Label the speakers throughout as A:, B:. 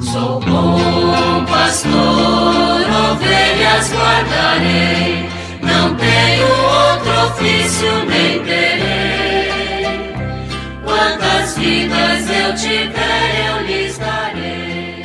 A: Sou bom pastor, ovelhas guardarei, não tenho outro ofício nem terei. Quantas vidas eu tiver, eu lhes darei.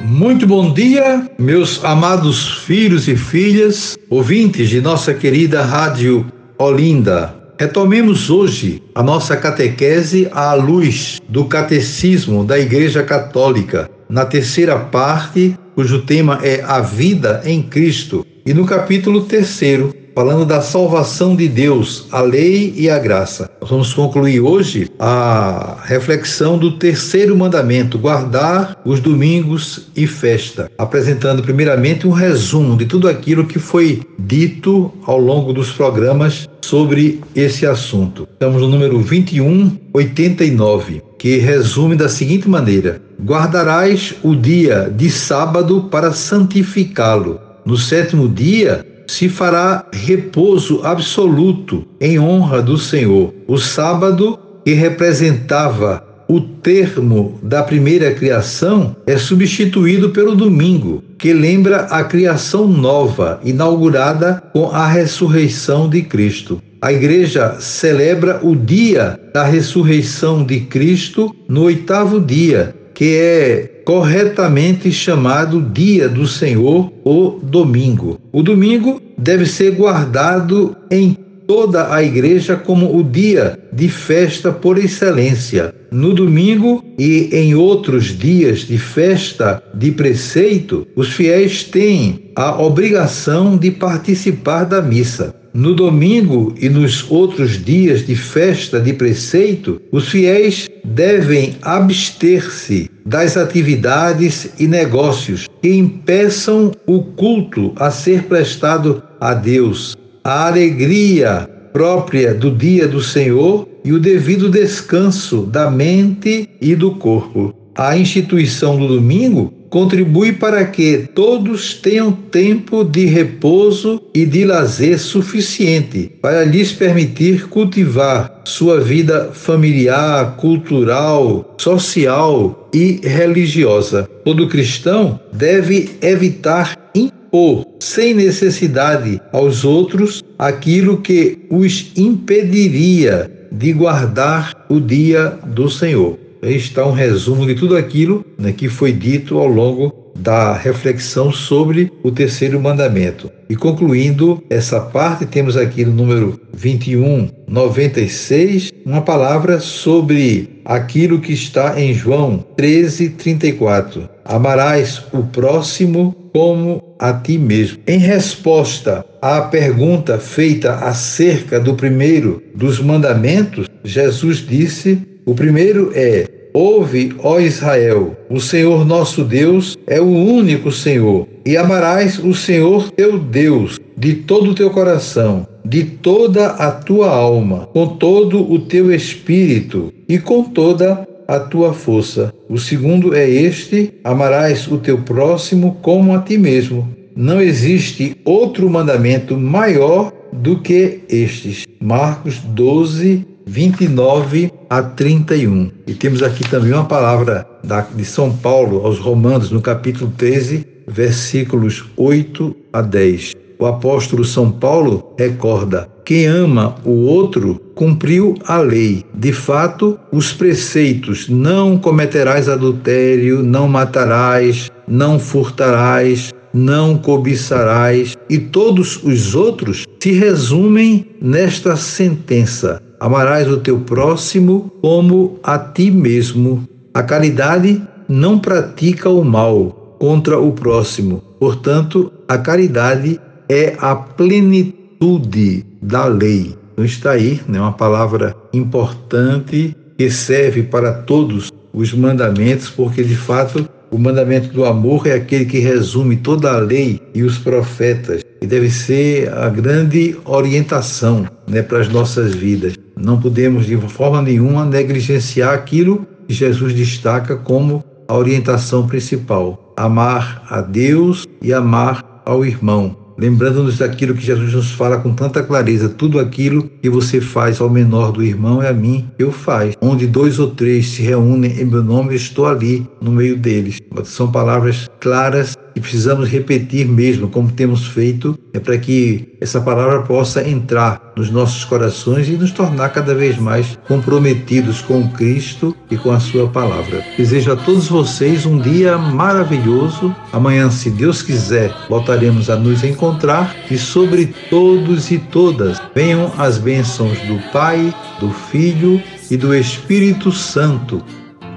B: Muito bom dia, meus amados filhos e filhas, ouvintes de nossa querida Rádio Olinda. Retomemos hoje a nossa catequese à luz do Catecismo da Igreja Católica, na terceira parte, cujo tema é a vida em Cristo, e no capítulo terceiro, falando da salvação de Deus, a lei e a graça. Nós vamos concluir hoje a reflexão do terceiro mandamento, guardar os domingos e festa, apresentando primeiramente um resumo de tudo aquilo que foi dito ao longo dos programas sobre esse assunto. Estamos no número 2189, que resume da seguinte maneira: Guardarás o dia de sábado para santificá-lo. No sétimo dia se fará repouso absoluto em honra do Senhor. O sábado, que representava o termo da primeira criação, é substituído pelo domingo, que lembra a criação nova, inaugurada com a ressurreição de Cristo. A igreja celebra o dia da ressurreição de Cristo no oitavo dia, que é corretamente chamado Dia do Senhor ou Domingo. O domingo deve ser guardado em toda a igreja como o dia de festa por excelência. No domingo e em outros dias de festa de preceito, os fiéis têm a obrigação de participar da missa. No domingo e nos outros dias de festa de preceito, os fiéis devem abster-se das atividades e negócios que impeçam o culto a ser prestado a Deus, a alegria própria do dia do Senhor e o devido descanso da mente e do corpo. A instituição do domingo contribui para que todos tenham tempo de repouso e de lazer suficiente para lhes permitir cultivar sua vida familiar, cultural, social e religiosa. Todo cristão deve evitar impor sem necessidade aos outros aquilo que os impediria de guardar o dia do Senhor. Está um resumo de tudo aquilo né, que foi dito ao longo da reflexão sobre o terceiro mandamento. E concluindo essa parte, temos aqui no número 21, 96, uma palavra sobre aquilo que está em João 13, 34. Amarás o próximo como a ti mesmo. Em resposta à pergunta feita acerca do primeiro dos mandamentos, Jesus disse: o primeiro é Ouve, ó Israel, o Senhor nosso Deus é o único Senhor, e amarás o Senhor teu Deus de todo o teu coração, de toda a tua alma, com todo o teu espírito e com toda a tua força. O segundo é este: amarás o teu próximo como a ti mesmo. Não existe outro mandamento maior do que estes. Marcos 12, 29 a 31. E temos aqui também uma palavra da, de São Paulo aos Romanos, no capítulo 13, versículos 8 a 10. O apóstolo São Paulo recorda: quem ama o outro cumpriu a lei. De fato, os preceitos: não cometerás adultério, não matarás, não furtarás, não cobiçarás, e todos os outros se resumem nesta sentença: amarás o teu próximo como a ti mesmo. A caridade não pratica o mal contra o próximo. Portanto, a caridade é a plenitude da lei. Então está aí né, uma palavra importante que serve para todos os mandamentos, porque de fato o mandamento do amor é aquele que resume toda a lei e os profetas e deve ser a grande orientação né, para as nossas vidas. Não podemos de forma nenhuma negligenciar aquilo que Jesus destaca como a orientação principal: amar a Deus e amar ao irmão. lembrando-nos daquilo que Jesus nos fala com tanta clareza: tudo aquilo que você faz ao menor do irmão é a mim, eu faço. Onde dois ou três se reúnem em meu nome, estou ali no meio deles. São palavras claras e precisamos repetir mesmo, como temos feito, é para que essa palavra possa entrar nos nossos corações e nos tornar cada vez mais comprometidos com Cristo e com a Sua palavra. Desejo a todos vocês um dia maravilhoso. Amanhã, se Deus quiser, voltaremos a nos encontrar e sobre todos e todas venham as bênçãos do Pai, do Filho e do Espírito Santo.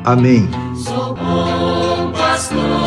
B: Amém.
A: Sou bom pastor